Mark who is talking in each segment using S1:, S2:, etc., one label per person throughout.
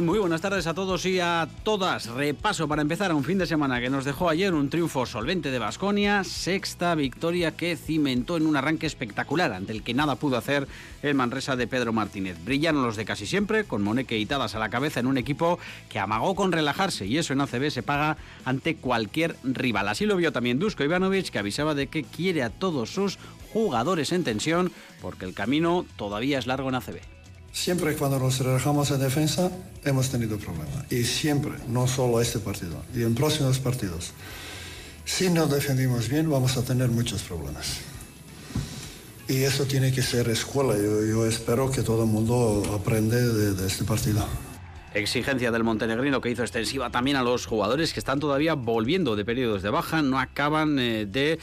S1: Muy buenas tardes a todos y a todas. Repaso para empezar a un fin de semana que nos dejó ayer un triunfo solvente de Basconia, sexta victoria que cimentó en un arranque espectacular ante el que nada pudo hacer el Manresa de Pedro Martínez. Brillaron los de casi siempre, con Moneque y Tadas a la cabeza en un equipo que amagó con relajarse y eso en ACB se paga ante cualquier rival. Así lo vio también Dusko Ivanovic, que avisaba de que quiere a todos sus jugadores en tensión porque el camino todavía es largo en ACB.
S2: Siempre cuando nos relajamos en defensa hemos tenido problemas. Y siempre, no solo este partido, y en próximos partidos. Si no defendimos bien vamos a tener muchos problemas. Y eso tiene que ser escuela. Yo, espero que todo el mundo aprende de este partido.
S1: Exigencia del montenegrino que hizo extensiva también a los jugadores que están todavía volviendo de periodos de baja, no acaban eh, de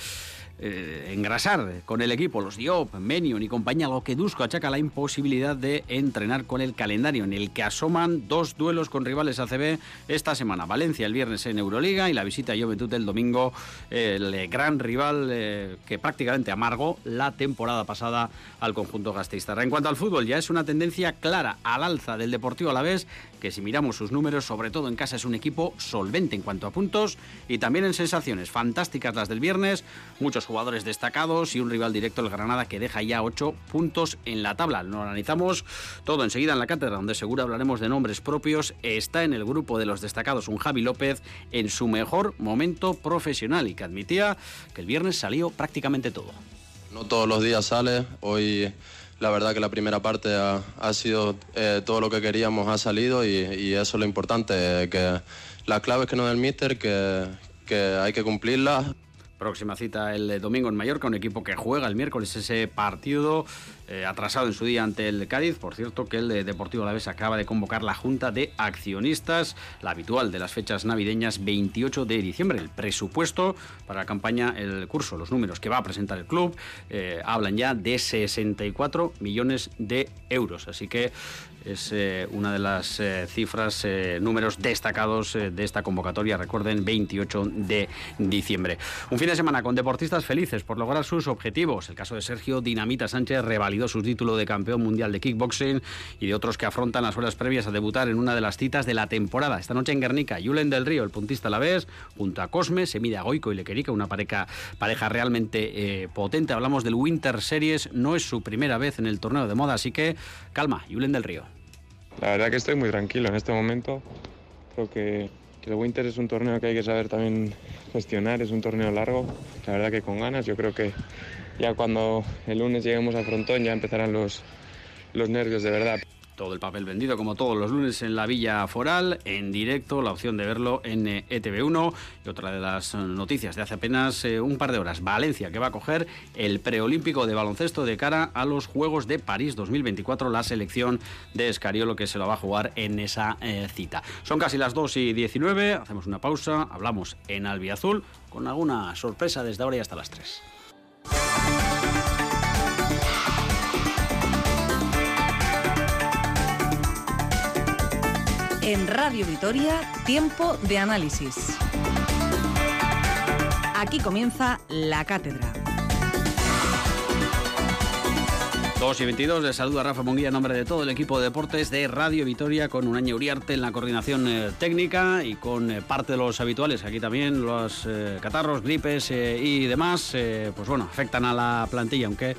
S1: eh, engrasar con el equipo. Los Diop, Menion y compañía, lo que Dusko achaca la imposibilidad de entrenar con el calendario en el que asoman dos duelos con rivales ACB esta semana. Valencia el viernes en Euroliga y la visita a Juventud el domingo, el gran rival eh, que prácticamente amargó la temporada pasada al conjunto gastista. En cuanto al fútbol, ya es una tendencia clara al alza del Deportivo a la vez que si miramos sus números, sobre todo en casa, es un equipo solvente en cuanto a puntos y también en sensaciones. Fantásticas las del viernes, muchos jugadores destacados y un rival directo, el Granada, que deja ya ocho puntos en la tabla. Lo analizamos todo enseguida en la cátedra, donde seguro hablaremos de nombres propios. Está en el grupo de los destacados un Javi López en su mejor momento profesional y que admitía que el viernes salió prácticamente todo.
S3: No todos los días sale, hoy la verdad que la primera parte ha, sido eh, todo lo que queríamos ha salido y, eso es lo importante, que la clave es que no del míster, que, que hay que cumplirla.
S1: Próxima cita el domingo en Mallorca, un equipo que juega el miércoles ese partido eh, atrasado en su día ante el Cádiz. Por cierto, que el de Deportivo Alavés acaba de convocar la Junta de Accionistas, la habitual de las fechas navideñas 28 de diciembre. El presupuesto para la campaña, el curso, los números que va a presentar el club, eh, hablan ya de 64 millones de euros. Así que es eh, una de las eh, cifras, eh, números destacados de esta convocatoria, recuerden, 28 de diciembre. Un fin de semana con deportistas felices por lograr sus objetivos. El caso de Sergio Dinamita Sánchez su título de campeón mundial de kickboxing y de otros que afrontan las horas previas a debutar en una de las citas de la temporada. Esta noche en Guernica, Julen del Río, el puntista a la vez, junto a Cosme, se mide a Goico y Lequerica, una pareja, pareja realmente potente. Hablamos del Winter Series, no es su primera vez en el torneo de moda, así que calma, Julen del Río.
S4: La verdad que estoy muy tranquilo en este momento. Creo que, el Winter es un torneo que hay que saber también gestionar, es un torneo largo. La verdad que con ganas, yo creo que ya cuando el lunes lleguemos a Frontón ya empezarán los, los nervios de verdad.
S1: Todo el papel vendido como todos los lunes en la Villa Foral, en directo, la opción de verlo en ETV1. Y otra de las noticias de hace apenas eh, un par de horas, Valencia, que va a coger el preolímpico de baloncesto de cara a los Juegos de París 2024, la selección de Escariolo que se lo va a jugar en esa eh, cita. Son casi las 2 y 19, hacemos una pausa, hablamos en Albiazul con alguna sorpresa desde ahora y hasta las 3.
S5: En Radio Vitoria, tiempo de análisis. Aquí comienza la cátedra.
S1: 2 y 22, les saluda Rafa Monguía en nombre de todo el equipo de deportes de Radio Vitoria con un año Uriarte en la coordinación eh, técnica y con eh, parte de los habituales, aquí también los eh, catarros, gripes y demás, pues bueno, afectan a la plantilla, aunque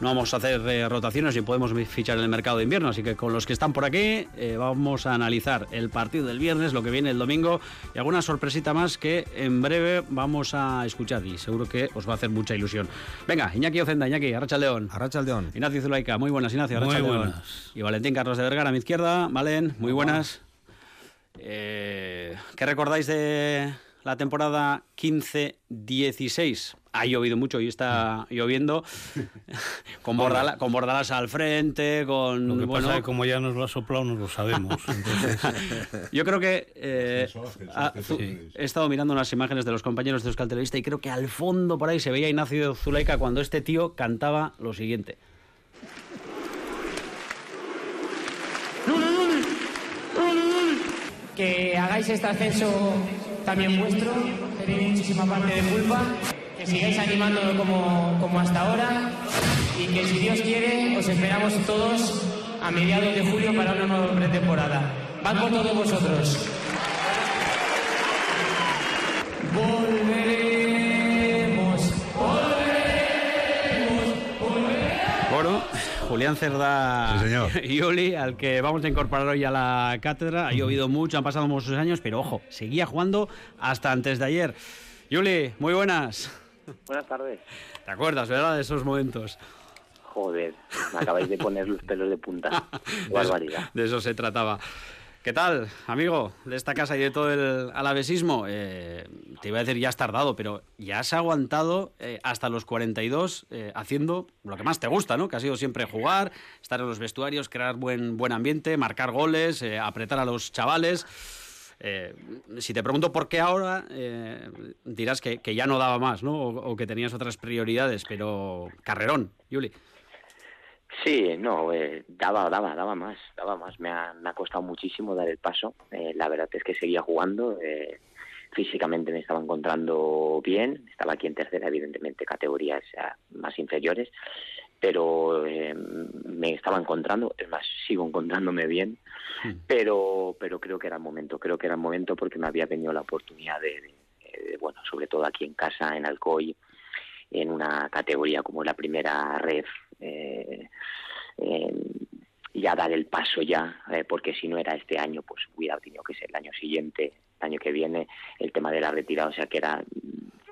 S1: no vamos a hacer eh, rotaciones y podemos fichar en el mercado de invierno. Así que con los que están por aquí eh, vamos a analizar el partido del viernes, lo que viene el domingo y alguna sorpresita más que en breve vamos a escuchar y seguro que os va a hacer mucha ilusión. Venga, Iñaki Ocenda, Iñaki, Arracha León.
S6: Arracha León.
S1: Ignacio Zulaika, muy buenas, Ignacio. Arracha muy buenas. Y Valentín Carlos de Vergara a mi izquierda. Valen, muy buenas. Eh, ¿Qué recordáis de la temporada 15-16? Ha llovido mucho y está lloviendo, con, con bordalas al frente, con...
S6: Lo que bueno, pasa como ya nos lo ha soplado, nos lo sabemos.
S1: Yo creo que... Eh, he estado mirando unas imágenes de los compañeros de Euskal y creo que al fondo por ahí se veía Ignacio Zuleika cuando este tío cantaba lo siguiente.
S7: hagáis este ascenso también vuestro, tenéis muchísima parte de culpa, que sigáis animándolo como, como hasta ahora y que si Dios quiere os esperamos todos a mediados de julio para una nueva pretemporada. Van con todos vosotros. Volveremos, volveremos, volveremos.
S1: Bueno, Julián Cerda
S8: Sí, señor.
S1: y Oli, al que vamos a incorporar hoy a la cátedra. Ha llovido mucho, han pasado muchos años, pero ojo, seguía jugando hasta antes de ayer. Yuli, muy buenas.
S9: Buenas tardes.
S1: ¿Te acuerdas, verdad, de esos momentos?
S9: Joder, me acabáis de poner los pelos de punta. Barbaridad.
S1: De eso se trataba. ¿Qué tal, amigo de esta casa y de todo el alavesismo? Eh, te iba a decir, ya has tardado, pero ya has aguantado eh, hasta los 42 eh, haciendo lo que más te gusta, ¿no? Que ha sido siempre jugar, estar en los vestuarios, crear buen, buen ambiente, marcar goles, eh, apretar a los chavales. Eh, si te pregunto por qué ahora, eh, dirás que, ya no daba más, ¿no? O, que tenías otras prioridades, pero carrerón, Yuli.
S9: Sí, no, eh, daba, daba, daba más, daba más. Me ha, costado muchísimo dar el paso. La verdad es que seguía jugando. físicamente me estaba encontrando bien. Estaba aquí en tercera, evidentemente, categorías ya más inferiores. Pero eh, me estaba encontrando, es más, sigo encontrándome bien. Pero, pero creo que era el momento. Creo que era el momento porque me había venido la oportunidad de, de- de, bueno, sobre todo aquí en casa, en Alcoy, en una categoría como la primera red. eh, eh, ya dar el paso ya, eh, porque si no era este año, pues hubiera tenido que ser el año siguiente, el año que viene, el tema de la retirada, o sea que era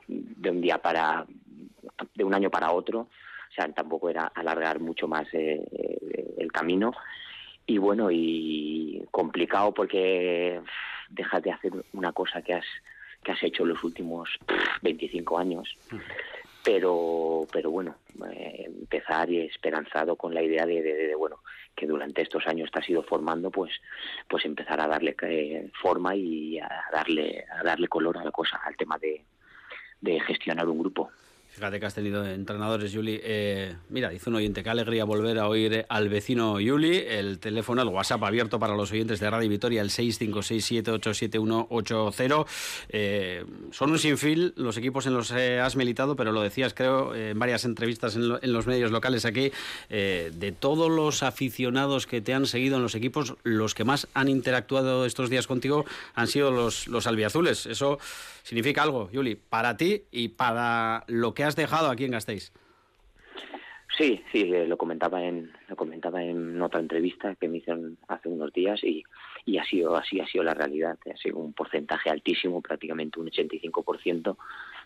S9: de un día para, de un año para otro, sea, tampoco era alargar mucho más eh, eh, el camino. Y bueno, y complicado porque dejas de hacer una cosa que has, que has hecho los últimos 25 años. Pero pero bueno eh, empezar y esperanzado con la idea de, de- de, bueno que durante estos años te has ido formando pues pues empezar a darle eh, forma y a darle a darle color a la cosa al tema de, de gestionar un grupo
S1: Fíjate que has tenido entrenadores, Yuli. Eh, mira, dice un oyente, qué alegría volver a oír al vecino Yuli. El teléfono, el WhatsApp abierto para los oyentes de Radio Vitoria, el 656787180. Eh, son un sinfín los equipos en los que has militado, pero lo decías, creo, en varias entrevistas en los medios locales aquí, eh, de todos los aficionados que te han seguido en los equipos, los que más han interactuado estos días contigo han sido los, los albiazules. Eso significa algo, Yuli, para ti y para lo que has dejado aquí en Gasteiz.
S9: Sí, sí, eh, lo comentaba en lo comentaba en otra entrevista que me hicieron hace unos días y, y ha sido así ha sido la realidad, ha sido un porcentaje altísimo, prácticamente un 85%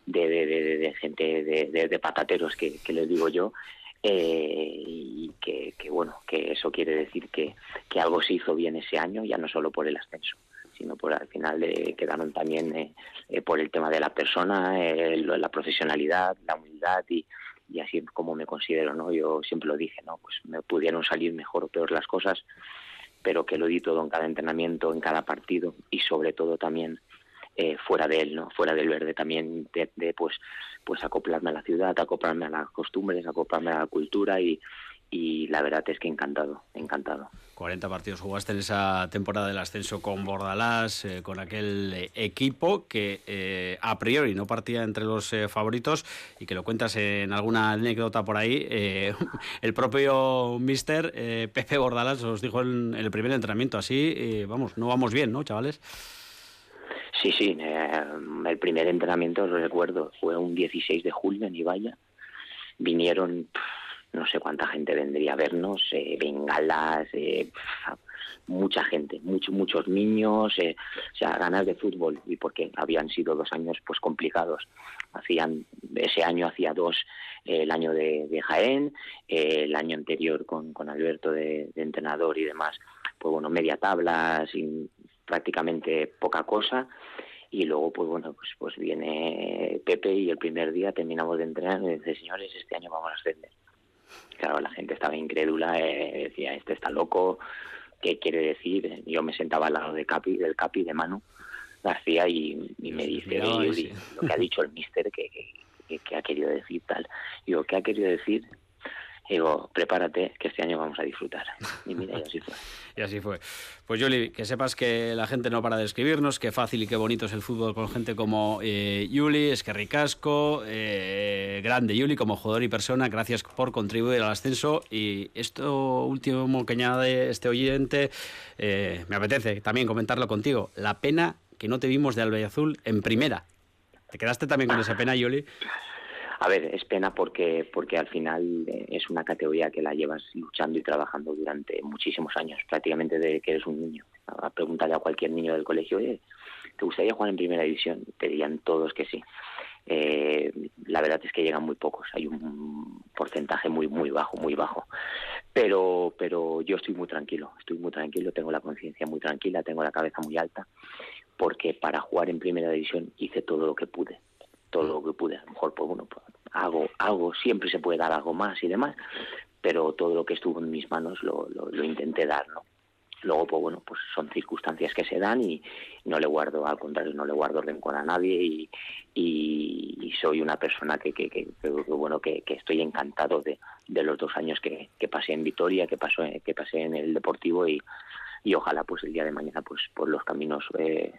S9: de, de, de, de gente de, de- patateros que, que les digo yo. Eh, y que, que bueno que eso quiere decir que, que algo se hizo bien ese año ya no solo por el ascenso sino por al final de, quedaron también eh, eh, por el tema de la persona, eh, la profesionalidad, la humildad y, y así como me considero, ¿no? Yo siempre lo dije, ¿no? Pues me pudieron salir mejor o peor las cosas, pero que lo di todo en cada entrenamiento, en cada partido y sobre todo también eh, fuera de él, ¿no? Fuera del verde también de, de, pues pues acoplarme a la ciudad, acoplarme a las costumbres, acoplarme a la cultura y, y la verdad es que encantado, encantado.
S1: 40 partidos jugaste en esa temporada del ascenso con Bordalás, eh, con aquel eh, equipo que eh, a priori no partía entre los eh, favoritos y que lo cuentas en alguna anécdota por ahí. eh, el propio mister Pepe Bordalás os dijo en, en el primer entrenamiento, así, vamos, no vamos bien, ¿no, chavales?
S9: Sí, sí, el primer entrenamiento, lo recuerdo, fue un 16 de julio en Ibaya. Vinieron, no sé cuánta gente vendría a vernos, eh, bengalas, eh, mucha gente, muchos muchos niños, eh, o sea, ganas de fútbol. Y porque habían sido dos años pues complicados. Hacían ese año hacía dos eh, el año de, Jaén, eh, el año anterior con, con Alberto de, entrenador y demás, pues bueno, media tabla, sin prácticamente poca cosa. Y luego pues bueno pues pues viene Pepe y el primer día terminamos de entrenar y dice señores este año vamos a ascender claro la gente estaba incrédula eh, decía este está loco qué quiere decir yo me sentaba al lado de Capi del Capi de Manu García y, y me dice
S1: miraba
S9: "Oye,
S1: ahí,
S9: Yuri,
S1: sí.
S9: lo que ha dicho el mister que, que, que- que ha querido decir tal y yo qué ha querido decir Digo, prepárate, que este año vamos a disfrutar. Y mira, y así fue.
S1: y así fue. Pues Yuli, que sepas que la gente no para de escribirnos, qué fácil y qué bonito es el fútbol con gente como eh, Yuli, es que ricasco, eh, grande Yuli como jugador y persona, gracias por contribuir al ascenso. Y esto último que añade este oyente, eh, me apetece también comentarlo contigo. La pena que no te vimos de Azul en primera. ¿Te quedaste también con esa pena, Yuli?
S9: A ver, es pena porque, porque al final eh, es una categoría que la llevas luchando y trabajando durante muchísimos años, prácticamente desde que eres un niño. A preguntarle a cualquier niño del colegio, Oye, ¿te gustaría jugar en primera división? Te dirían todos que sí. Eh, la verdad es que llegan muy pocos, hay un porcentaje muy muy bajo, muy bajo. Pero pero yo estoy muy tranquilo, estoy muy tranquilo, tengo la conciencia muy tranquila, tengo la cabeza muy alta, porque para jugar en primera división hice todo lo que pude todo lo que pude. A lo mejor, pues bueno, pues, hago, algo, siempre se puede dar algo más y demás, pero todo lo que estuvo en mis manos lo, lo, intenté dar, ¿no? Luego, pues bueno, pues son circunstancias que se dan y no le guardo, al contrario, no le guardo rencor a nadie y, y, soy una persona que, que, que, bueno, que, estoy encantado de, de los dos años que, pasé en Vitoria, que, pasó, que pasé en el Deportivo y, y ojalá pues el día de mañana pues por los caminos eh,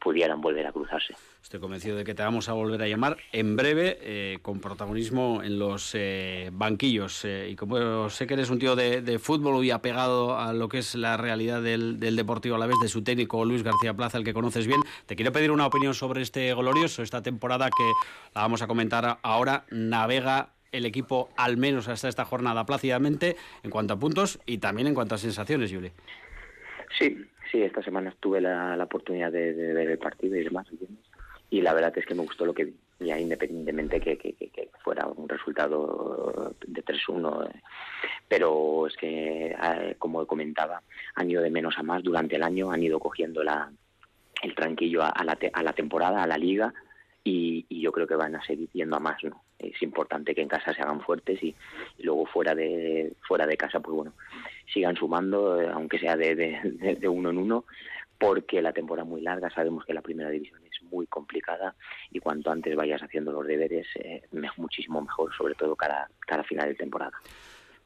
S9: pudieran volver a cruzarse.
S1: Estoy convencido de que te vamos a volver a llamar en breve eh, con protagonismo en los eh, banquillos. Eh, y como sé que eres un tío de, fútbol y apegado a lo que es la realidad del, Deportivo a la vez de su técnico Luis García Plaza, el que conoces bien, te quiero pedir una opinión sobre este glorioso, esta temporada que la vamos a comentar ahora. Navega el equipo al menos hasta esta jornada plácidamente en cuanto a puntos y también en cuanto a sensaciones, Yuli.
S9: Sí, sí, esta semana tuve la, oportunidad de, ver el partido y demás, y la verdad es que me gustó lo que vi, ya independientemente que, que, fuera un resultado de 3-1, eh, pero es que, como comentaba, han ido de menos a más durante el año, han ido cogiendo la, el tranquillo a, la, a la temporada, a la liga, y, yo creo que van a seguir yendo a más, ¿no? Es importante que en casa se hagan fuertes y, luego fuera de fuera de casa, pues bueno, sigan sumando, eh, aunque sea de, de, uno en uno, porque la temporada muy larga, sabemos que la primera división es muy complicada y cuanto antes vayas haciendo los deberes, eh, muchísimo mejor, sobre todo cara, cara a final de temporada.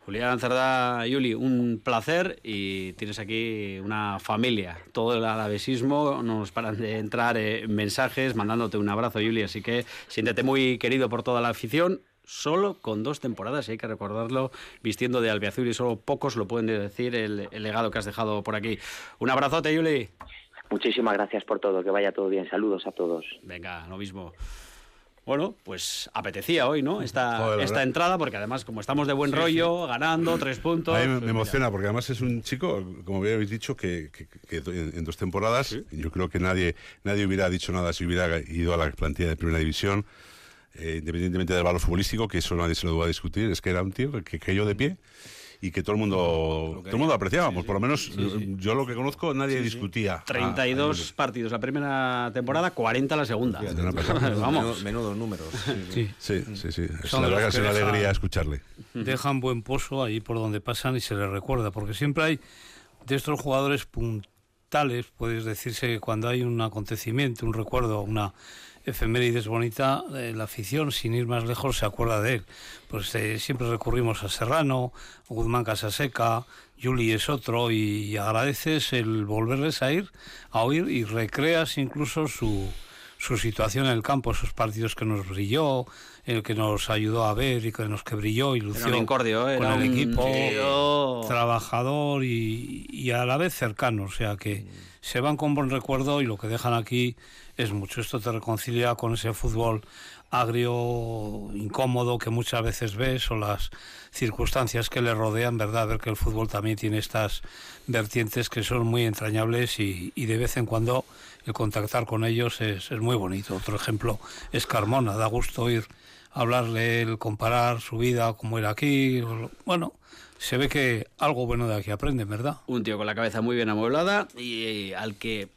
S1: Julián Cerdá, Yuli, un placer y tienes aquí una familia. Todo el alavesismo, no nos paran de entrar eh, mensajes mandándote un abrazo, Yuli, así que siéntete muy querido por toda la afición. Solo con dos temporadas, hay que recordarlo, vistiendo de albiazul y solo pocos lo pueden decir el, el legado que has dejado por aquí. Un abrazote, Yuli.
S9: Muchísimas gracias por todo, que vaya todo bien. Saludos a todos.
S1: Venga, lo mismo. Bueno, pues apetecía hoy, ¿no? Esta, esta entrada, porque además, como estamos de buen rollo, ganando tres puntos.
S8: A mí me, pues emociona, porque además es un chico, como habéis dicho, que, en, dos temporadas, yo creo que nadie, nadie hubiera dicho nada si hubiera ido a la plantilla de primera división, eh, independientemente del valor futbolístico, que eso nadie se lo va a discutir, es que era un tío que cayó de pie y que todo el mundo todo el mundo apreciábamos. Por lo menos yo lo que conozco nadie discutía.
S1: 32 ah, partidos la primera temporada, 40 la segunda.
S10: Vamos. Menudos números.
S8: Sí, sí, sí. Es, la verdad que es una alegría escucharle.
S6: Dejan buen pozo ahí por donde pasan y se les recuerda, porque siempre hay de estos jugadores puntales, puedes decirse que cuando hay un acontecimiento, un recuerdo, una efemérides bonita, eh, la afición, sin ir más lejos, se acuerda de él. Pues eh, siempre recurrimos a Serrano, Guzmán Casaseca, Juli es otro, y, agradeces el volverles a ir, a oír, y recreas incluso su, su situación en el campo, esos partidos que nos brilló, el que nos ayudó a ver y que nos que brilló y lució con el equipo, trabajador y, y, a la vez cercano, o sea que se van con buen recuerdo y lo que dejan aquí es mucho. Esto te reconcilia con ese fútbol agrio, incómodo que muchas veces ves o las circunstancias que le rodean, ¿verdad? Ver que el fútbol también tiene estas vertientes que son muy entrañables y, de vez en cuando el contactar con ellos es, es, muy bonito. Otro ejemplo es Carmona, da gusto ir hablarle, el comparar su vida, como era aquí. Bueno, se ve que algo bueno de aquí aprende, ¿verdad?
S1: Un tío con la cabeza muy bien amueblada y al que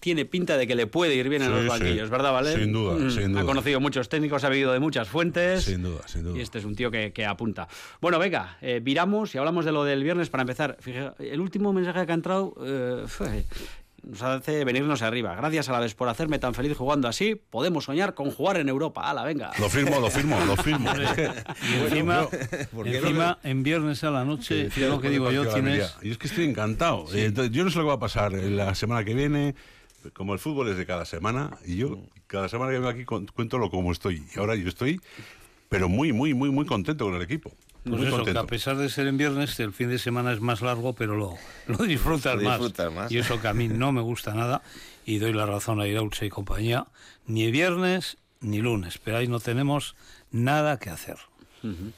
S1: tiene pinta de que le puede ir bien en los banquillos, ¿verdad, Vale?
S8: Sin duda, mm, sin duda.
S1: Ha conocido muchos técnicos, ha vivido de muchas fuentes.
S8: Sin duda, sin duda.
S1: Y este es un tío que, apunta. Bueno, venga, eh, viramos y hablamos de lo del viernes para empezar. Fíjate, el último mensaje que ha entrado eh, nos hace venirnos arriba. Gracias a la vez por hacerme tan feliz jugando así. Podemos soñar con jugar en Europa. ¡Hala, venga!
S8: Lo firmo, lo firmo, lo firmo.
S6: y encima, encima en viernes a la noche, sí, lo que digo yo, tienes...
S8: Y es que estoy encantado. Eh, yo no sé lo que va a pasar la semana que viene como el fútbol es de cada semana, y yo cada semana que vengo aquí cuento lo como estoy. Y ahora yo estoy, pero muy, muy, muy, muy contento con el equipo.
S6: Pues
S8: muy
S6: eso,
S8: contento.
S6: que a pesar de ser en viernes, el fin de semana es más largo, pero lo, lo, disfrutas,
S10: lo
S6: más. Y eso que a mí no me gusta nada, y doy la razón a Irauche y compañía, ni viernes ni lunes, pero ahí no tenemos nada que hacer.
S1: Uh -huh.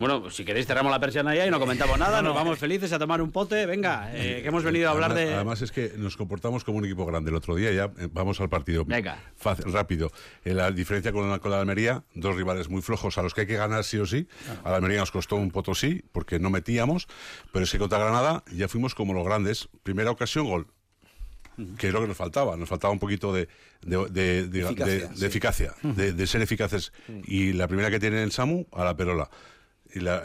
S1: Bueno, pues si queréis cerramos la persiana ya y no comentamos nada, nos vamos felices a tomar un pote, venga, eh, que hemos venido a hablar
S8: además,
S1: de...
S8: Además es que nos comportamos como un equipo grande. El otro día ya eh, vamos al partido.
S1: Venga.
S8: Fácil, rápido. Eh, la diferencia con la, con la Almería, dos rivales muy flojos a los que hay que ganar sí o sí. A la Almería nos costó un potosí porque no metíamos, pero es que contra Granada ya fuimos como los grandes. Primera ocasión, gol que es lo que nos faltaba. Nos faltaba un poquito de, de, de, de eficacia, de, sí. eficacia de, ser eficaces. Y la primera que tiene el Samu, a la Perola. Y la,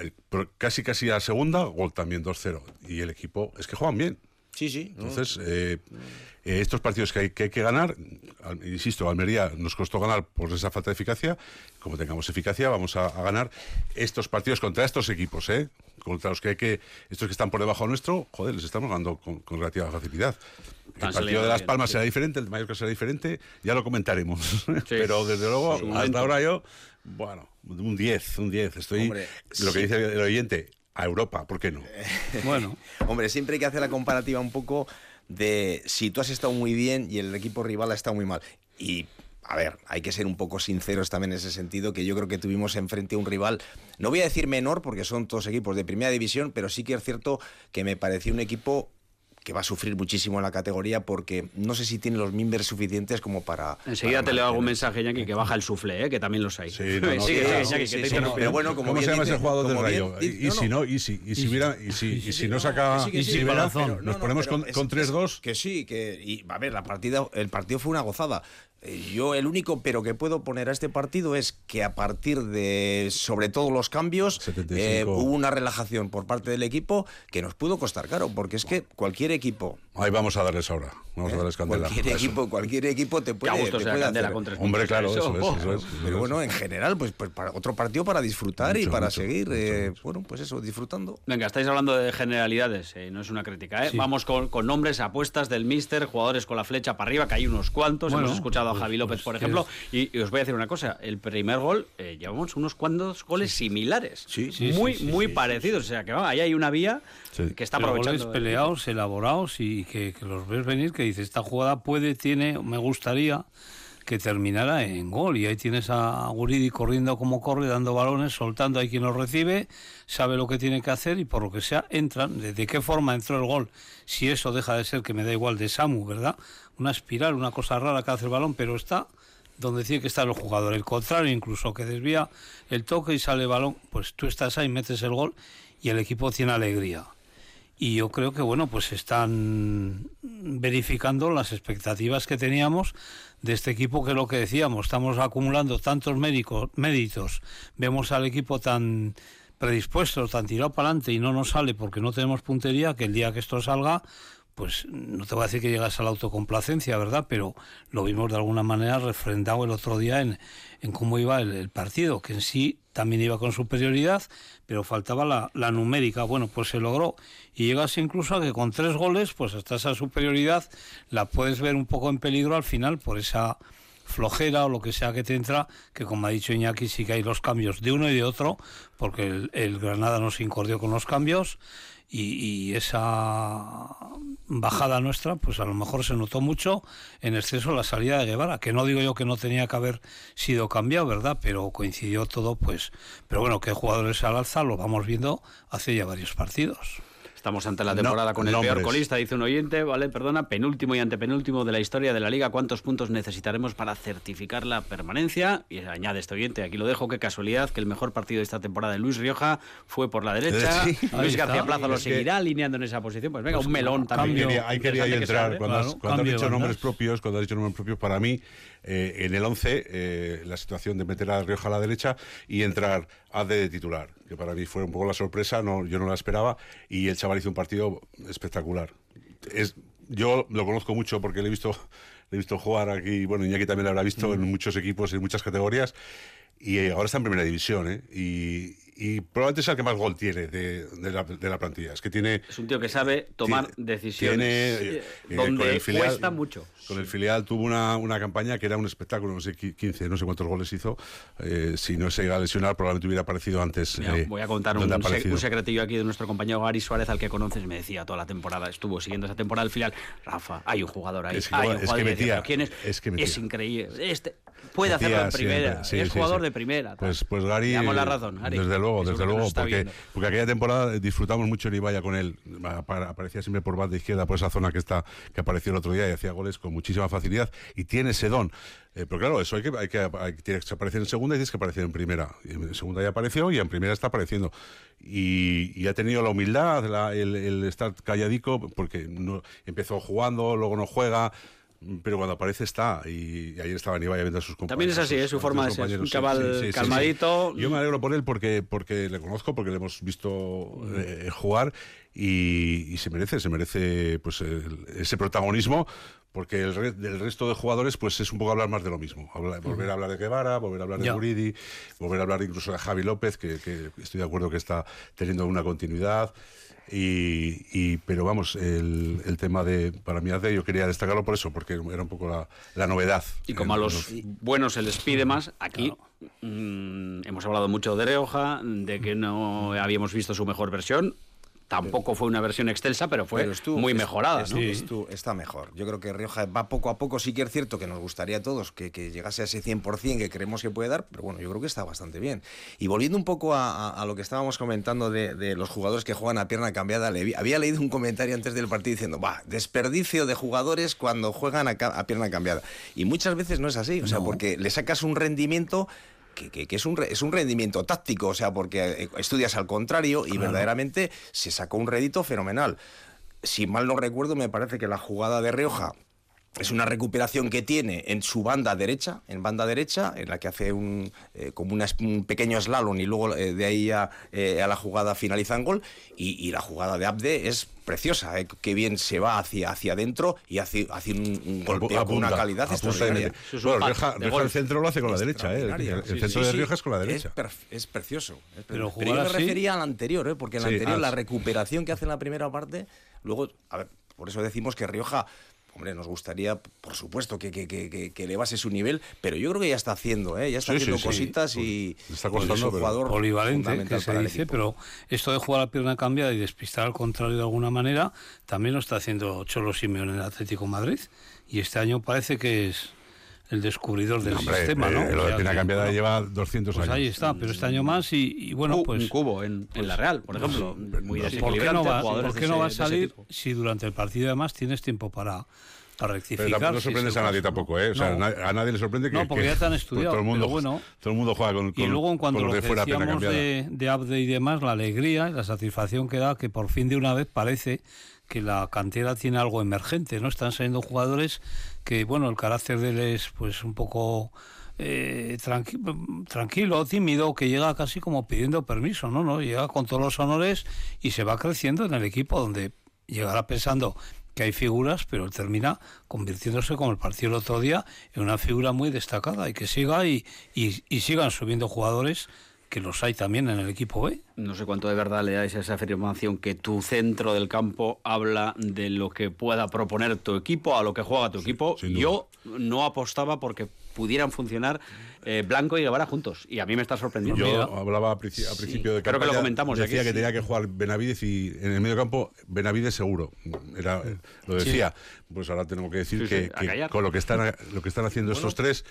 S8: casi casi a la segunda, gol también 2-0. Y el equipo, es que juegan bien.
S10: Sí, sí.
S8: Entonces, eh, eh, estos partidos que hay, que hay, que ganar, insisto, Almería nos costó ganar por esa falta de eficacia. Como tengamos eficacia, vamos a, a ganar estos partidos contra estos equipos, ¿eh? Contra los que hay que, estos que están por debajo nuestro, joder, les estamos ganando con, con relativa facilidad. El partido de Las Palmas será diferente, el de Mallorca será diferente, ya lo comentaremos. Sí, Pero desde luego, hasta ahora yo, bueno, un 10, un 10. Estoy, Hombre, lo que sí. dice el oyente, a Europa, ¿por qué no?
S10: bueno. Hombre, siempre hay que hacer la comparativa un poco de si tú has estado muy bien y el equipo rival ha estado muy mal. Y a ver, hay que ser un poco sinceros también en ese sentido, que yo creo que tuvimos enfrente a un rival, no voy a decir menor, porque son todos equipos de primera división, pero sí que es cierto que me pareció un equipo que va a sufrir muchísimo en la categoría porque no sé si tiene los mimbers suficientes como para...
S1: Enseguida
S10: para
S1: te leo algún mensaje, Iñaki, que baja el suflé, ¿eh? que también los hay.
S8: Sí, no, no, sí,
S1: sí,
S8: sí,
S1: sí,
S8: sí, Pero bueno, como ¿Cómo se llama ese jugador del Rayo? Y si no, y si, y si hubiera, y si, y si no saca, y si nos ponemos con 3-2...
S10: Que sí, que... Y, a ver, la partida, el partido fue una gozada. Yo el único pero que puedo poner a este partido es que a partir de, sobre todo los cambios, eh, hubo una relajación por parte del equipo que nos pudo costar caro, porque es que cualquier equipo...
S8: Ahí vamos a darles ahora, vamos ¿eh? a darles candela.
S10: Cualquier equipo, cualquier equipo te puede, te puede
S1: hacer...
S8: Hombre, claro, eso, eso, es, eso, es,
S10: Pero bueno, en general, pues, pues para otro partido para disfrutar mucho, y para mucho, seguir, mucho, eh, bueno, pues eso, disfrutando.
S1: Venga, estáis hablando de generalidades, eh, no es una crítica, ¿eh? Sí. Vamos con, con, nombres, apuestas del míster, jugadores con la flecha para arriba, que hay unos cuantos, bueno, hemos escuchado a Javi López, pues, por ejemplo, y, y, os voy a decir una cosa, el primer gol, eh, llevamos unos cuantos goles sí. similares,
S10: sí,
S1: muy, muy parecidos, o sea que ahí hay una vía que está aprovechando.
S6: Goles peleados, elaborados y que, los ves venir, que dice, esta jugada puede, tiene, me gustaría que terminara en gol. Y ahí tienes a Guridi corriendo como corre, dando balones, soltando a quien los recibe, sabe lo que tiene que hacer y por lo que sea entran. ¿De, de qué forma entró el gol? Si eso deja de ser, que me da igual, de Samu, ¿verdad? Una espiral, una cosa rara que hace el balón, pero está donde tiene que estar el jugador. El contrario, incluso que desvía el toque y sale el balón, pues tú estás ahí, metes el gol y el equipo tiene alegría. Y yo creo que, bueno, pues están verificando las expectativas que teníamos de este equipo, que lo que decíamos, estamos acumulando tantos médicos, méritos, vemos al equipo tan predispuesto, tan tirado para adelante y no nos sale porque no tenemos puntería, que el día que esto salga, pues no te voy a decir que llegas a la autocomplacencia, ¿verdad? Pero lo vimos de alguna manera refrendado el otro día en, en cómo iba el, partido, que en sí también iba con superioridad, pero faltaba la, la, numérica. Bueno, pues se logró. Y llegas incluso a que con tres goles, pues hasta esa superioridad la puedes ver un poco en peligro al final por esa flojera o lo que sea que te entra, que como ha dicho Iñaki, sí que hay los cambios de uno y de otro, porque el, el Granada no se incordió con los cambios. Y, y, esa bajada nuestra, pues a lo mejor se notó mucho en exceso la salida de Guevara, que no digo yo que no tenía que haber sido cambiado, ¿verdad? Pero coincidió todo, pues. Pero bueno, que jugadores al alza lo vamos viendo hace ya varios partidos.
S1: Estamos ante la temporada
S8: no,
S1: con el
S8: nombres.
S1: peor colista, dice un oyente, ¿vale? Perdona, penúltimo y antepenúltimo de la historia de la liga. ¿Cuántos puntos necesitaremos para certificar la permanencia? Y añade este oyente, aquí lo dejo, qué casualidad que el mejor partido de esta temporada de Luis Rioja fue por la derecha. Sí. Luis García Plaza lo seguirá alineando en esa posición. Pues venga, pues un melón también.
S8: Ahí quería, ahí quería yo entrar. Que cuando, claro, has, cuando has dicho nombres propios, cuando has dicho nombres propios, para mí, eh, en el 11, eh, la situación de meter a Rioja a la derecha y entrar a de titular, que para mí fue un poco la sorpresa, no, yo no la esperaba, y el chaval hizo un partido espectacular. Es, yo lo conozco mucho porque le he visto, le he visto jugar aquí, bueno, Iñaki también lo habrá visto en muchos equipos, en muchas categorías, y eh, ahora está en primera división, ¿eh? Y, y probablemente sea el que más gol tiene de, de la, de la plantilla. Es que tiene.
S1: Es un tío que sabe tomar
S8: tiene-
S1: decisiones
S8: tiene,
S1: eh,
S8: eh,
S1: donde
S8: con el filial-
S1: cuesta mucho.
S8: Con el filial tuvo una, una campaña que era un espectáculo, no sé, qui- 15, no sé cuántos goles hizo. Eh, si no se llega a lesionar, probablemente hubiera aparecido antes.
S1: Mira,
S8: eh,
S1: voy a contar un, un secretillo aquí de nuestro compañero Gary Suárez, al que conoces, me decía toda la temporada, estuvo siguiendo esa temporada del filial. Rafa, hay un jugador ahí.
S8: Es que-
S1: hay un
S8: es
S1: jugador.
S8: que
S1: Y decía,
S8: metía,
S1: "¿Pero ¿Quién es?
S8: es que metía.
S1: increíble. Este puede
S8: Metía
S1: hacerlo en
S8: siempre,
S1: primera.
S8: sí,
S1: es
S8: sí,
S1: jugador
S8: sí.
S1: de primera. tal.
S8: Pues, pues Gary.
S1: Damos la razón, Gary.
S8: Desde luego, desde
S1: que
S8: luego, porque,
S1: viendo.
S8: porque aquella temporada disfrutamos mucho en Ibaya con él. Apa- Aparecía siempre por banda izquierda, por esa zona que está que apareció el otro día y hacía goles con muchísima facilidad y tiene ese don. Eh, pero claro, eso hay que, hay que, hay que- tienes que aparecer en segunda y tienes que aparecer en primera. En segunda ya apareció y en primera está apareciendo. Y, y ha tenido la humildad, la- el, el estar calladico, porque no, empezó jugando, luego no juega. Pero cuando aparece está, y, y ayer estaba Ibaya viendo a sus compañeros.
S1: También es así, es su
S8: sus
S1: forma de ser, un chaval
S8: sí, sí, sí, sí.
S1: calmadito.
S8: Yo me alegro por él porque, porque le conozco, porque le hemos visto eh, jugar y, y se merece, se merece pues el- ese protagonismo porque el re- del resto de jugadores pues es un poco hablar más de lo mismo. Habla- volver a hablar de Guevara, volver a hablar de
S6: Ya.
S8: Guridi, volver a hablar incluso de Javi López, que, que estoy de acuerdo que está teniendo una continuidad. Y, y- pero vamos, el, el tema de para mí Arde, yo quería destacarlo por eso, porque era un poco la, la novedad.
S1: Y como a los buenos se les pide más, aquí mm, hemos hablado mucho de Rioja, de que no habíamos visto su mejor versión. Tampoco fue una versión excelsa, pero fue
S10: Pero estuvo-
S1: muy
S10: es-
S1: mejorada.
S10: es-
S1: ¿no?
S10: estuvo- está mejor. Yo creo que Rioja va poco a poco. Sí que es cierto que nos gustaría a todos que, que llegase a ese 100% que creemos que puede dar, pero bueno, yo creo que está bastante bien. Y volviendo un poco a, a- a lo que estábamos comentando de, de los jugadores que juegan a pierna cambiada, le vi- había leído un comentario antes del partido diciendo, va, desperdicio de jugadores cuando juegan a pierna cambiada. Y muchas veces no es así, o sea, porque le sacas un rendimiento que, que- que es, un, es un rendimiento táctico, o sea, porque eh, estudias al contrario y verdaderamente se sacó un rédito fenomenal. Si mal no recuerdo, me parece que la jugada de Rioja es una recuperación que tiene en su banda derecha, en banda derecha, en la que hace un, eh, como una un pequeño slalom y luego eh, de ahí a, eh, a la jugada finaliza en gol. Y, y la jugada de Abde es preciosa, eh, que bien se va hacia, hacia adentro y hace, hace un, un golpeo con una calidad extraordinaria.
S8: Bueno, Rioja, Rioja el centro lo hace con la derecha, ¿eh? El, el centro
S10: sí,
S8: de
S10: sí.
S8: Rioja es con la
S10: Es,
S8: derecha.
S10: es precioso. es
S6: Pero
S10: yo me refería al anterior, ¿eh? porque en
S8: Sí,
S10: anterior
S8: ah,
S10: la recuperación que hace en la primera parte, luego, a ver, por eso decimos que Rioja, hombre, nos gustaría, por supuesto, que, que, que, que, elevase su nivel, pero yo creo que ya está haciendo, ¿eh? ya está
S8: Sí,
S10: haciendo
S8: sí, sí.
S10: cositas y,
S8: Le está
S10: es un
S8: costando, pero
S10: jugador
S6: polivalente, que se dice, pero esto de jugar a pierna cambiada y despistar al contrario de alguna manera, también lo está haciendo Cholo Simeone en el Atlético de Madrid, y este año parece que es el descubridor del
S8: Hombre,
S6: sistema, ¿no?
S8: eh, lo
S6: O
S8: de pierna
S6: que,
S8: cambiada
S6: bueno,
S8: lleva 200
S6: Pues
S8: años.
S6: ahí está, pero este año más y, y bueno, pues...
S1: un cubo en, en la Real, por ejemplo. Muy
S6: ¿Por qué no va, por qué no
S1: ese-
S6: va a salir si durante el partido además tienes tiempo para, rectificar?
S8: no sorprendes a nadie tampoco, ¿eh? O sea,
S6: No.
S8: a nadie le sorprende que.
S6: No, porque
S8: que-
S6: ya te han estudiado,
S8: Todo el mundo,
S6: pero bueno.
S8: todo el mundo juega con,
S6: Y luego en cuanto lo
S8: los
S6: que
S8: de fuera
S6: decíamos de, de Abde y demás, la alegría y la satisfacción que da que por fin de una vez parece que la cantera tiene algo emergente, ¿no? Están saliendo jugadores que, bueno, el carácter de él es pues un poco eh, tranqui- tranquilo, tímido, que llega casi como pidiendo permiso, ¿no? ¿no? Llega con todos los honores y se va creciendo en el equipo donde llegará pensando que hay figuras, pero termina convirtiéndose, como el partido el otro día, en una figura muy destacada y que siga y, y, y sigan subiendo jugadores que los hay también en el equipo B.
S1: No sé cuánto de verdad le dais a esa afirmación que tu centro del campo habla de lo que pueda proponer tu equipo, a lo que juega tu equipo. Yo no apostaba porque pudieran funcionar eh, Blanco y Guevara juntos. Y a mí me está sorprendiendo.
S8: Yo
S1: Mira.
S8: hablaba a, princi- a principio de
S1: creo que lo comentamos
S8: Decía
S1: aquí,
S8: que
S1: sí.
S8: tenía que jugar Benavides y en el medio campo Benavides seguro. Era, lo decía. Pues ahora tenemos que decir
S1: Sí,
S8: que, con lo que están, lo que están haciendo estos tres.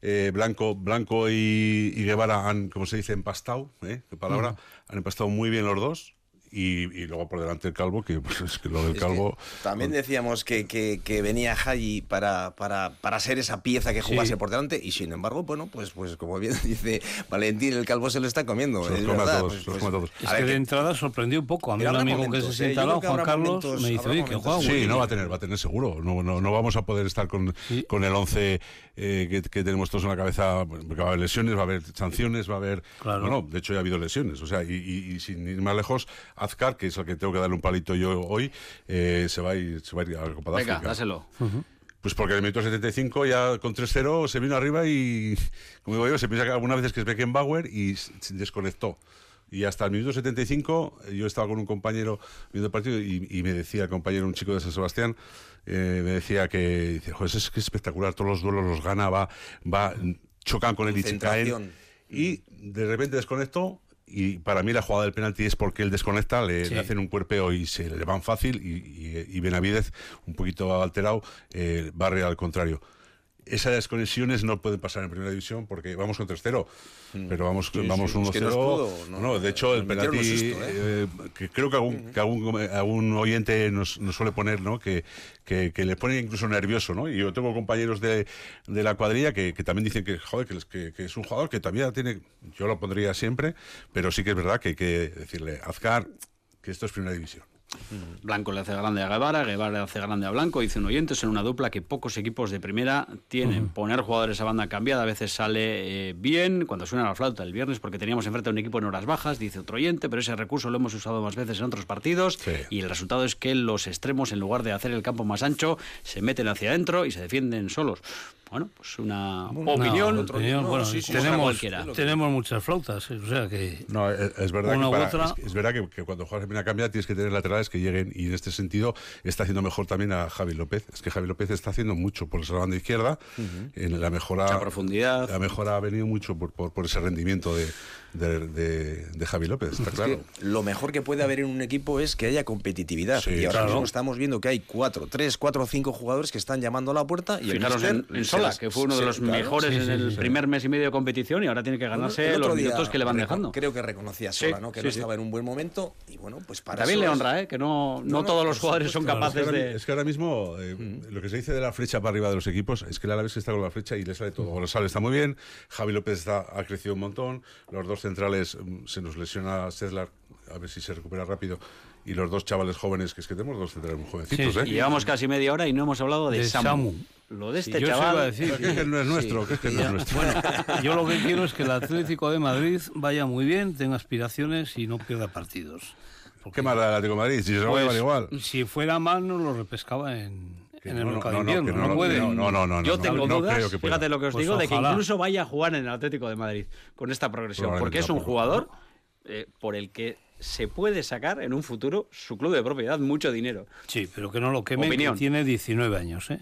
S8: eh, Blanco, Blanco y, y Guevara han, como se dice, empastado, ¿eh? ¿Qué palabra?
S1: Mm.
S8: Han empastado muy bien los dos. Y, y luego por delante el calvo, que pues es que lo del
S10: Es que
S8: calvo.
S10: también decíamos que, que, que venía Haji para, para, para ser esa pieza que jugase
S6: Sí.
S10: por delante y sin embargo, bueno, pues, pues como bien dice Valentín, el calvo se lo está comiendo.
S8: Se los
S10: es
S8: come a
S10: verdad,
S8: todos,
S10: pues-
S8: se los
S10: pues-
S8: come a todos.
S6: Es que de
S10: que-
S6: entrada sorprendió un poco. A mí un amigo que
S10: momentos,
S6: se
S10: ¿eh?
S6: sienta
S10: que
S6: Juan Carlos,
S10: momentos-
S6: me dice, oye, que juega
S8: Sí,
S6: bien".
S8: no va a tener, va a tener seguro. No, no, no vamos a poder estar con, con el 11 eh, que, que tenemos todos en la cabeza, porque va a haber lesiones, va a haber sanciones, va a haber...
S6: Claro.
S8: Bueno, de hecho ya ha habido lesiones. O sea, y, y- y sin ir más lejos, Azcar, que es el que tengo que darle un palito yo hoy, eh, se, va a ir, se va a ir a la Copa de
S1: Venga,
S8: África.
S1: dáselo.
S8: Pues porque en el minuto 75 ya con 3-0 se vino arriba y, como digo yo, se piensa que algunas veces que es Beckenbauer y se desconectó. Y hasta el minuto 75 eh, yo estaba con un compañero viendo el partido y, y me decía el compañero, un chico de San Sebastián, eh, me decía que dice, "Joder, es que es espectacular, todos los duelos los gana, va, va chocan con él y se caen. Y de repente desconectó y para mí la jugada del penalti es porque él desconecta, le,
S6: Sí.
S8: le hacen un cuerpeo y se le van fácil y, y- y Benavidez, un poquito alterado, eh, barre al contrario. Esas desconexiones no pueden pasar en primera división porque vamos con 3-0, pero vamos,
S10: Sí,
S8: vamos
S10: sí, es que
S8: 1-0.
S10: nos pudo,
S8: no,
S10: no,
S8: de hecho, el penalti,
S10: ¿eh?
S8: eh, que creo que algún, que algún, algún oyente nos, nos suele poner, ¿no? Que, que, que le pone incluso nervioso, ¿no? Y yo tengo compañeros de, de la cuadrilla que, que también dicen que, joder, que, es- que- que es un jugador que todavía tiene, yo lo pondría siempre, pero sí que es verdad que hay que decirle, Azcar, que esto es primera división.
S1: Blanco le hace grande a Guevara, Guevara le hace grande a Blanco, dice un oyente, es en una dupla que pocos equipos de primera tienen. Poner jugadores a banda cambiada a veces sale eh, bien, cuando suena la flauta el viernes, porque teníamos enfrente a un equipo en horas bajas, dice otro oyente, pero ese recurso lo hemos usado más veces en otros partidos y el resultado es que los extremos, en lugar de hacer el campo más ancho, se meten hacia adentro y se defienden solos. Bueno, pues una opinión,
S6: bueno, tenemos, muchas flautas, o sea que...
S8: No, es, es verdad,
S6: Una
S8: que,
S6: u
S8: para-
S6: otra.
S8: es, es verdad que, que cuando juegas en primera cambia tienes que tener laterales que lleguen y en este sentido está haciendo mejor también a Javi López. Es que Javi López está haciendo mucho por esa banda izquierda, en la mejora,
S1: Mucha profundidad.
S8: La mejora ha venido mucho por, por, por ese rendimiento de, de, de- de Javi López, está
S10: Es
S8: claro.
S10: lo mejor que puede haber en un equipo es que haya competitividad.
S8: Sí,
S10: y ahora
S8: claro.
S10: mismo estamos viendo que hay cuatro, tres, cuatro o cinco jugadores que están llamando a la puerta y el
S1: Fijaros en, en Sola, que fue uno de los
S10: claro,
S1: mejores
S10: sí,
S1: en
S10: sí,
S1: el
S10: sí.
S1: primer mes y medio de competición y ahora tiene que ganarse
S10: El otro
S1: los
S10: día
S1: minutos que le van dejando.
S10: Creo que reconocía
S1: Sí,
S10: Sola, ¿no? que
S1: sí,
S10: no
S1: sí.
S10: estaba en un buen momento y bueno, pues para
S1: También le honra, ¿eh? que no, no,
S10: No, no,
S1: todos los jugadores son capaces
S8: es, que ahora,
S1: de...
S8: es que ahora mismo eh,
S10: Mm.
S8: lo que se dice de la flecha para arriba de los equipos es que el Alavés está con la flecha y le sale todo. González está muy bien, Javi López está, ha crecido un montón, los dos centrales mm, se nos lesiona Sedlar, a ver si se recupera rápido, y los dos chavales jóvenes, que es que tenemos dos centrales muy jovencitos,
S1: Sí,
S8: ¿eh?
S1: llevamos casi media hora y no hemos hablado de,
S6: De
S1: Samu.
S6: Samu.
S1: Lo de
S6: Sí,
S1: este
S6: yo eso
S1: chaval...
S6: iba a decir,
S8: que no es nuestro, que es que no es nuestro.
S6: Bueno, yo lo que quiero es que el Atlético de Madrid vaya muy bien, tenga aspiraciones y no pierda partidos.
S8: ¿Qué más da el Atlético de Madrid? Si se lo va a
S6: Pues,
S8: llevar igual.
S6: Si fuera mal, no lo repescaba en, en el
S8: no,
S6: mercado
S8: no,
S6: de
S8: no,
S6: invierno.
S8: que
S6: No,
S8: no,
S6: puede.
S8: no, no, no, no,
S1: Yo
S8: no,
S1: tengo
S8: no
S1: dudas,
S8: creo que
S1: fíjate lo que os
S6: Pues
S1: digo, de que
S6: ojalá.
S1: incluso vaya a jugar en el Atlético de Madrid con esta progresión, porque es un jugador eh, por el que se puede sacar en un futuro su club de propiedad mucho dinero.
S6: Sí, pero que no lo queme, que tiene 19 años, ¿eh?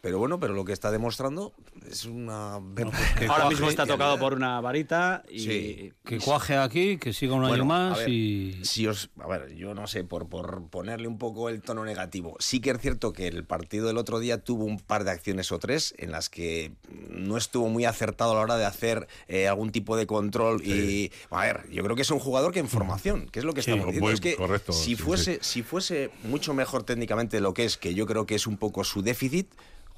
S10: Pero bueno, pero lo que está demostrando es una...
S6: que
S1: Ahora
S6: cuaje-
S1: mismo está tocado por una varita y...
S10: Sí.
S6: Que cuaje aquí, que siga un año
S10: Bueno,
S6: más
S10: a ver,
S6: y...
S10: Si os, a ver, yo no sé, por, por ponerle un poco el tono negativo, sí que es cierto que el partido del otro día tuvo un par de acciones o tres en las que no estuvo muy acertado a la hora de hacer eh, algún tipo de control y, a ver, yo creo que es un jugador que en formación, que es lo que
S8: Sí,
S10: estamos diciendo,
S8: muy
S10: es que
S8: correcto,
S10: si
S8: sí,
S10: fuese, si fuese mucho mejor técnicamente de lo que es, que yo creo que es un poco su déficit,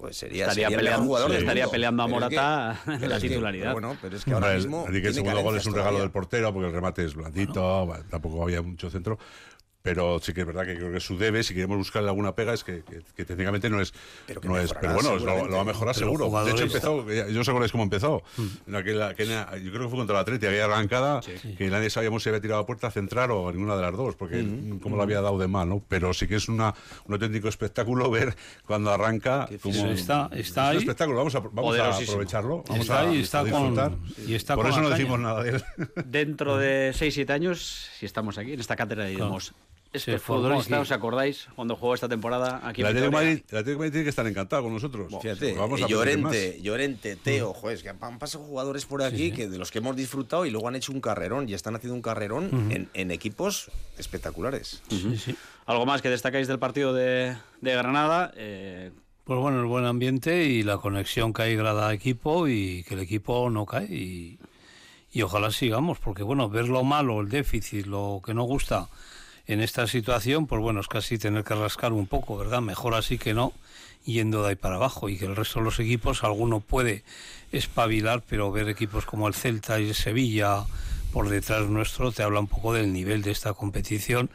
S10: pues sería,
S1: Estaría
S10: sería el
S1: peleando-
S10: jugador
S1: estaría peleando a
S10: Pero es que-
S1: Morata la
S10: es que-
S1: titularidad.
S10: bueno, pero es que ahora
S8: Hombre, el-
S10: mismo
S8: el, que el
S10: tiene
S8: segundo gol es un regalo
S10: todavía.
S8: del portero porque el remate es blandito, bueno, tampoco había mucho centro. Pero sí que es verdad que creo que su debe, si queremos buscarle alguna pega, es que, que- que técnicamente no es.
S10: Pero que
S8: no es pero bueno, lo, va a mejorar seguro. De hecho, empezó, yo no sé cuál es cómo empezó. Aquella- aquella- yo creo que fue contra la Atleti, aquella arrancada, que nadie sabíamos si había tirado a puerta a centrar o a ninguna de las dos, porque como lo había dado de mal, ¿no? Pero sí que es una, un auténtico espectáculo ver cuando arranca. Como,
S6: Está- está
S8: es un espectáculo, vamos a, vamos a aprovecharlo. Vamos
S6: Está
S8: a,
S6: ahí, está
S8: a disfrutar.
S6: con- y está
S8: Por
S6: con
S8: eso no decimos nada de él.
S1: Dentro de 6-7 años, si estamos aquí en esta cátedra, diremos... Este futbolista. ¿os acordáis cuando jugó esta temporada aquí
S8: El
S1: en
S8: Atlético? Madrid, el Atlético de Madrid tiene que estar encantado con nosotros.
S10: Fíjate,
S8: Vamos a
S10: Llorente, Llorente, Teo, joder, es que han pasado jugadores por aquí que de los que hemos disfrutado y luego han hecho un carrerón y están haciendo un carrerón en, en equipos espectaculares.
S6: Sí, sí.
S1: ¿Algo más que destacáis del partido de, de Granada? Eh,
S6: Pues bueno, el buen ambiente y la conexión que hay cada equipo y que el equipo no cae y, y ojalá sigamos, porque bueno, ver lo malo, el déficit, lo que no gusta en esta situación, pues bueno, es casi tener que rascar un poco, ¿verdad? Mejor así que no, yendo de ahí para abajo y que el resto de los equipos, alguno puede espabilar, pero ver equipos como el Celta y el Sevilla por detrás nuestro te habla un poco del nivel de esta competición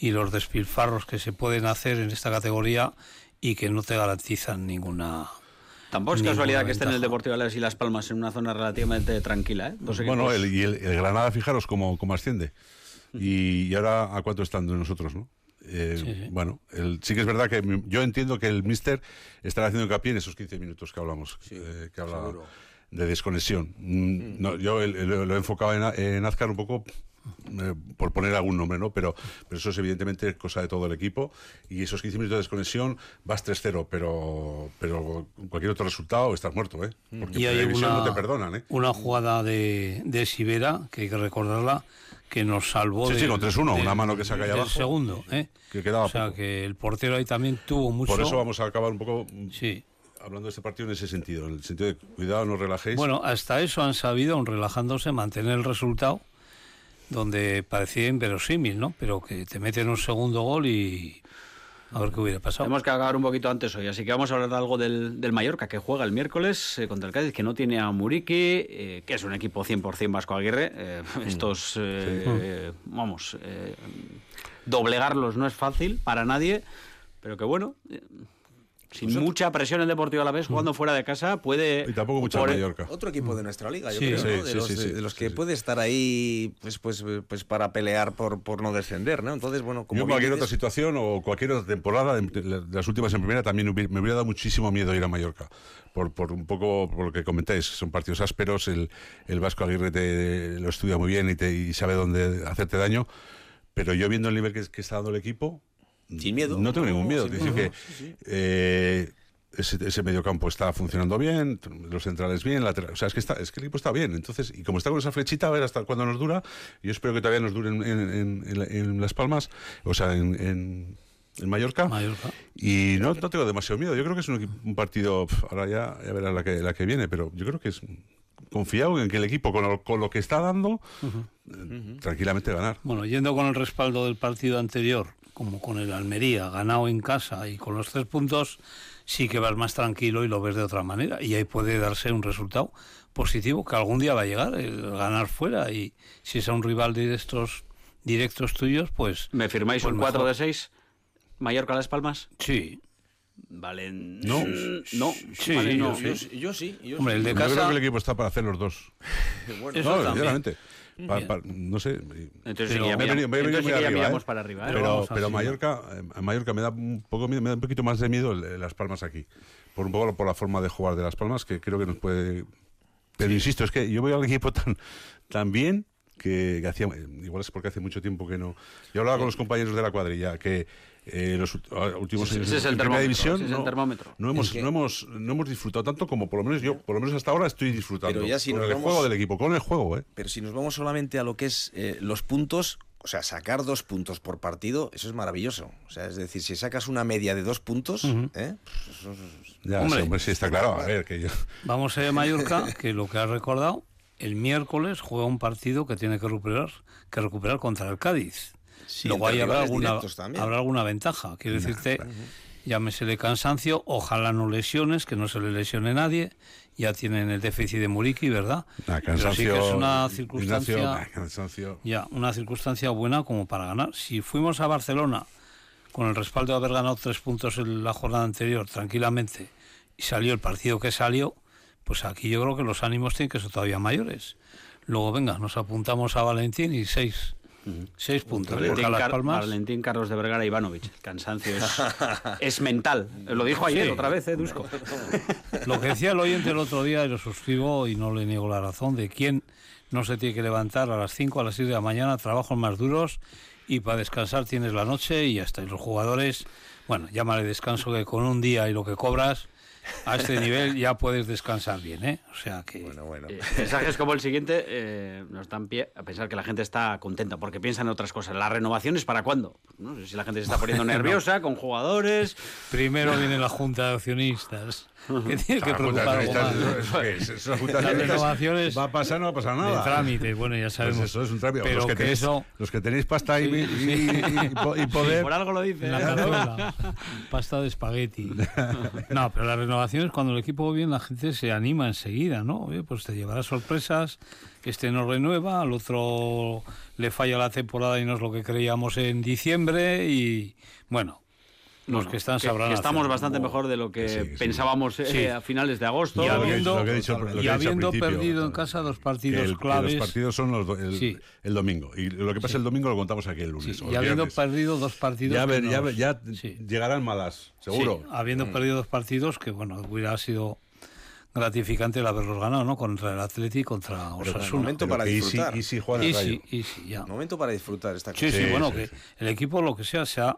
S6: y los despilfarros que se pueden hacer en esta categoría y que no te garantizan ninguna
S1: tampoco es casualidad que estén el. Deportivo Alavés y Las Palmas en una zona relativamente tranquila. ¿eh? Dos
S8: Bueno, el, y el, el Granada, fijaros cómo, cómo asciende. y, y ahora a cuánto están de nosotros, ¿no? Eh,
S6: Sí, sí.
S8: Bueno, el- sí que es verdad que yo entiendo que el Mister estará haciendo hincapié en esos 15 minutos que hablamos, eh, que hablaba
S10: seguro.
S8: de desconexión. Mm, no, yo el- el- lo he enfocado en, A- en Azcar un poco eh, por poner algún nombre, ¿no? Pero, pero eso es evidentemente cosa de todo el equipo y esos 15 minutos de desconexión vas 3-0, pero, pero cualquier otro resultado estás muerto, ¿eh? Porque
S6: Y hay una,
S8: no te perdonan, ¿eh?
S6: una jugada de, de Sivera, que hay que recordarla, que nos salvó
S8: Sí, sí, con 3-1,
S6: del-
S8: una mano que
S6: del
S8: abajo.
S6: segundo, ¿eh?
S8: Que quedaba
S6: o sea,
S8: poco.
S6: que el portero ahí también tuvo mucho...
S8: Por eso vamos a acabar un poco
S6: Sí.
S8: hablando de este partido en ese sentido, en el sentido de cuidado, no relajéis.
S6: Bueno, hasta eso han sabido, aun relajándose, mantener el resultado donde parecía inverosímil, ¿no? Pero que te meten un segundo gol y a ver qué hubiera pasado.
S1: Tenemos que acabar un poquito antes hoy, así que vamos a hablar de algo del, del Mallorca, que juega el miércoles eh, contra el Cádiz, que no tiene a Muriqui, eh, que es un equipo 100% Vasco Aguirre. Eh, estos, eh, vamos, doblegarlos no es fácil para nadie, pero que bueno, sin mucha presión el Deportivo a la vez, jugando fuera de casa, puede...
S8: Y tampoco mucha
S1: por-
S8: Mallorca.
S10: Otro equipo de nuestra liga, yo
S6: Sí.
S10: creo,
S8: Sí,
S10: ¿no? De
S8: sí,
S10: los,
S8: sí, sí,
S10: de los que
S8: sí.
S10: puede estar ahí pues, pues, pues para pelear por, por no descender, ¿no? Entonces, bueno, como
S8: Yo cualquier otra situación o cualquier otra temporada de, de las últimas en primera también hubiera- me hubiera dado muchísimo miedo ir a Mallorca. Por, por un poco por lo que comentáis, son partidos ásperos, el, el Vasco Aguirre te, lo estudia muy bien y, te, y sabe dónde hacerte daño, pero yo viendo el nivel que, que está dando el equipo,
S10: Sin miedo.
S8: no tengo ningún miedo.
S10: miedo.
S8: que eh, ese, ese mediocampo está funcionando bien, los centrales bien, lateral- o sea, es que, está, es que el equipo está bien. Entonces, y como está con esa flechita, a ver hasta cuándo nos dura, yo espero que todavía nos dure en, en- en- en la- en Las Palmas, o sea, en, en- Mallorca.
S6: Mallorca.
S8: Y no, no tengo demasiado miedo. Yo creo que es un, un partido, pf, ahora ya, ya verás la que, la que viene, pero yo creo que es confiado en que el equipo, con lo, con lo que está dando, eh, tranquilamente ganar.
S6: Bueno, yendo con el respaldo del partido anterior, como con el Almería, ganado en casa y con los tres puntos, sí que vas más tranquilo y lo ves de otra manera. Y ahí puede darse un resultado positivo que algún día va a llegar, el ganar fuera. Y si es a un rival de estos directos tuyos, pues...
S1: ¿Me firmáis
S6: pues
S1: un 4
S6: mejor.
S1: de 6? ¿Mallorca-Las Palmas?
S6: Sí.
S1: Vale,
S8: No.
S1: no,
S6: Sí,
S1: vale, no.
S10: Yo, sí, yo sí. yo
S6: Hombre,
S10: sí.
S6: el de
S8: Yo creo
S6: casa...
S8: que el equipo está para hacer los dos.
S10: Bueno,
S8: no,
S6: también.
S8: sinceramente. Pa- pa- no sé.
S1: Entonces
S6: Pero
S1: ya
S8: me
S1: miramos-
S8: me
S1: entonces ya
S8: arriba, ¿eh?
S1: para arriba. ¿eh?
S8: Pero, pero Mallorca, eh, a Mallorca me da un poco me da un poquito más de miedo Las Palmas aquí. Por un poco por la forma de jugar de Las Palmas, que creo que nos puede. Pero insisto, es que yo veo al equipo tan, tan bien que, que hacía. Igual es porque hace mucho tiempo que no. Yo hablaba con los compañeros de la cuadrilla que eh, los últimos
S1: Ese es el termómetro,
S8: división
S1: ese es el
S8: no,
S1: termómetro.
S8: no hemos, no, hemos, no hemos disfrutado tanto como por lo menos yo, por lo menos hasta ahora estoy disfrutando.
S10: Pero ya si
S8: con
S10: nos
S8: el
S10: vamos-
S8: juego del equipo, con el juego, ¿eh?
S10: Pero si nos vamos solamente a lo que es eh, los puntos, o sea, sacar dos puntos por partido, eso es maravilloso. O sea, es decir, si sacas una media de dos puntos, ¿eh? Pues eso es-
S8: Ya,
S6: Hombre.
S8: sí, hombre, sí, está claro. A ver, que yo.
S6: Vamos a Mallorca, que lo que has recordado, el miércoles juega un partido que tiene que recuperar, que recuperar contra el Cádiz.
S10: Sí,
S6: Luego ahí habrá alguna, habrá alguna ventaja. Quiero decirte, llámesele cansancio, ojalá no lesiones, que no se le lesione nadie. Ya tienen el déficit de Muriqui, ¿verdad? Pero sí que es una circunstancia,
S8: cansancio.
S6: ya, una circunstancia buena como para ganar. Si fuimos a Barcelona con el respaldo de haber ganado tres puntos en la jornada anterior tranquilamente y salió el partido que salió, pues aquí yo creo que los ánimos tienen que ser todavía mayores. Luego, venga, nos apuntamos a Valentín y seis, seis puntos.
S1: Valentín, Car- Valentín Carlos de Vergara Ivanovich. El cansancio es, es mental. Lo dijo ayer
S6: Sí.
S1: otra vez, ¿eh, Dusko?
S6: lo que decía el oyente el otro día, y lo suscribo y no le niego la razón, de quién no se tiene que levantar a las 5, a las 6 de la mañana, trabajos más duros y para descansar tienes la noche y ya está. Y los jugadores, bueno, llámale descanso que con un día y lo que cobras, a este nivel ya puedes descansar bien, ¿eh? O sea que...
S10: Bueno, bueno.
S1: Eh, mensajes como el siguiente eh, nos dan pie a pensar que la gente está contenta porque piensan en otras cosas. ¿La renovación es para cuándo? No sé si la gente se está poniendo nerviosa con jugadores.
S6: Primero viene la Junta de Accionistas, que tiene que preocupar algo más.
S8: eso eso
S6: Las renovaciones
S8: Va a pasar, no va a pasar nada.
S6: de trámite, bueno, ya
S8: Pues
S6: sabemos.
S8: eso es un trámite.
S6: Pero
S8: los, que
S6: que
S8: tenéis,
S6: eso...
S8: los que tenéis pasta y,
S6: Sí,
S8: y-
S6: sí.
S8: y- y po- y poder.
S1: Por algo lo dice. ¿eh?
S6: pasta de espagueti. No, pero la renovación cuando el equipo va bien, la gente se anima enseguida, ¿no? Pues te llevará sorpresas, este no renueva, al otro le falla la temporada y no es lo que creíamos en diciembre y, bueno, Los
S1: Bueno,
S6: que están sabrán
S1: que estamos bastante mejor de lo que
S8: Sí, sí.
S1: pensábamos eh,
S6: Sí.
S1: a finales de agosto.
S6: Y habiendo,
S8: dicho- lo que he dicho- lo que he
S6: y habiendo perdido en casa dos
S8: Que
S6: partidos
S8: el- que
S6: claves.
S8: los partidos son los do- el,
S6: Sí.
S8: el domingo. Y lo que pasa
S6: Sí.
S8: el domingo lo contamos aquí el lunes.
S6: y habiendo
S8: viernes.
S6: perdido dos partidos.
S8: ya, ver- ya,
S6: nos-
S8: ver- ya
S6: sí.
S8: llegarán malas, seguro.
S6: Sí, habiendo
S8: Mm.
S6: perdido dos partidos que, bueno, hubiera sido gratificante el haberlos ganado, ¿no? Contra el Atleti y contra Osasuna.
S10: momento para disfrutar.
S8: si- y si juegan el
S6: Y
S8: Rayo.
S6: sí, y sí, ya.
S10: Momento para disfrutar esta cosa.
S6: sí,
S8: Sí,
S6: bueno,
S8: sí,
S6: que
S8: sí.
S6: el equipo, lo que sea, se ha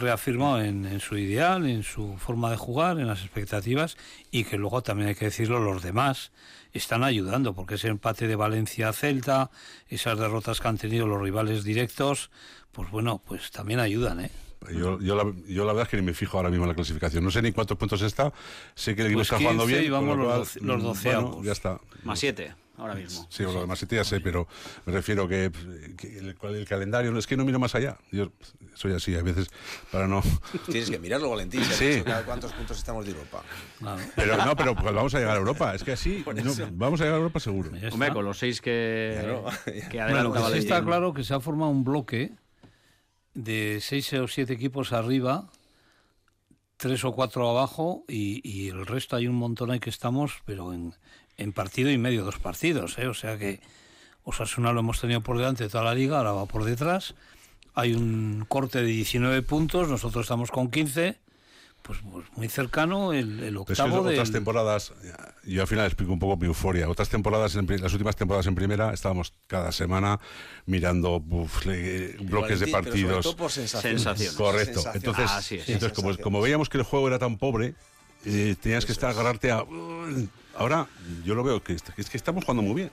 S6: reafirmado en, en su ideal, en su forma de jugar, en las expectativas, y que luego también hay que decirlo, los demás están ayudando, porque ese empate de Valencia-Celta, esas derrotas que han tenido los rivales directos, pues bueno, pues también ayudan, ¿eh?
S8: Yo, yo, la, yo la verdad es que ni me fijo ahora mismo en la clasificación. No sé ni cuántos puntos está. Sé que el equipo
S6: Pues
S8: está jugando
S6: 15
S8: bien.
S6: y vamos los
S8: cual,
S6: doce- los
S8: mm,
S6: doceavos.
S8: bueno, ya está.
S1: Más siete, ahora mismo.
S8: Sí, lo demás sí ya sé, pero me refiero que, que el, el calendario, no es que no miro más allá. Yo soy así a veces para no...
S10: Tienes que mirarlo, Valentín.
S8: Sí.
S10: cuántos puntos estamos de Europa.
S6: Claro.
S8: Pero no, pero pues vamos a llegar a Europa. Es que así no, vamos a llegar a Europa seguro.
S1: Hombre, con los seis que,
S6: Bueno, sí
S1: Valentín.
S6: está claro que se ha formado un bloque de seis o siete equipos arriba, tres o cuatro abajo y, y el resto hay un montón ahí que estamos, pero en, en partido y medio, dos partidos, ¿eh? o sea que Osasuna lo hemos tenido por delante de toda la liga, ahora va por detrás, hay un corte de 19 puntos, nosotros estamos con 15, pues, pues muy cercano el, el
S8: Pero
S6: octavo
S8: otras
S6: del-
S8: temporadas, yo al final explico un poco mi euforia. Otras temporadas, en las últimas temporadas en primera, estábamos cada semana mirando uf, le- bloques de
S10: pero
S8: partidos.
S10: todo por sensaciones.
S1: Sensaciones.
S8: Correcto.
S10: Sensaciones.
S8: Entonces,
S1: es.
S8: entonces como veíamos que el juego era tan pobre, eh, tenías que estar agarrarte a. Ahora yo lo veo que, es que estamos jugando muy bien.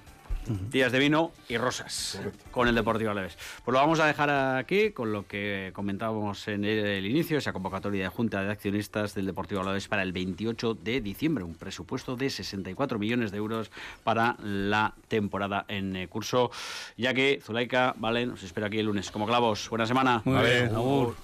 S1: Días de vino y rosas con el Deportivo Alavés. Pues lo vamos a dejar aquí con lo que comentábamos en el, el inicio, esa convocatoria de Junta de Accionistas del Deportivo Alavés para el 28 de diciembre, un presupuesto de 64 millones de euros para la temporada en eh, curso, ya que Zulaika, vale, nos espera aquí el lunes como clavos. Buena semana.
S6: Muy
S8: Vale.
S6: bien, agur.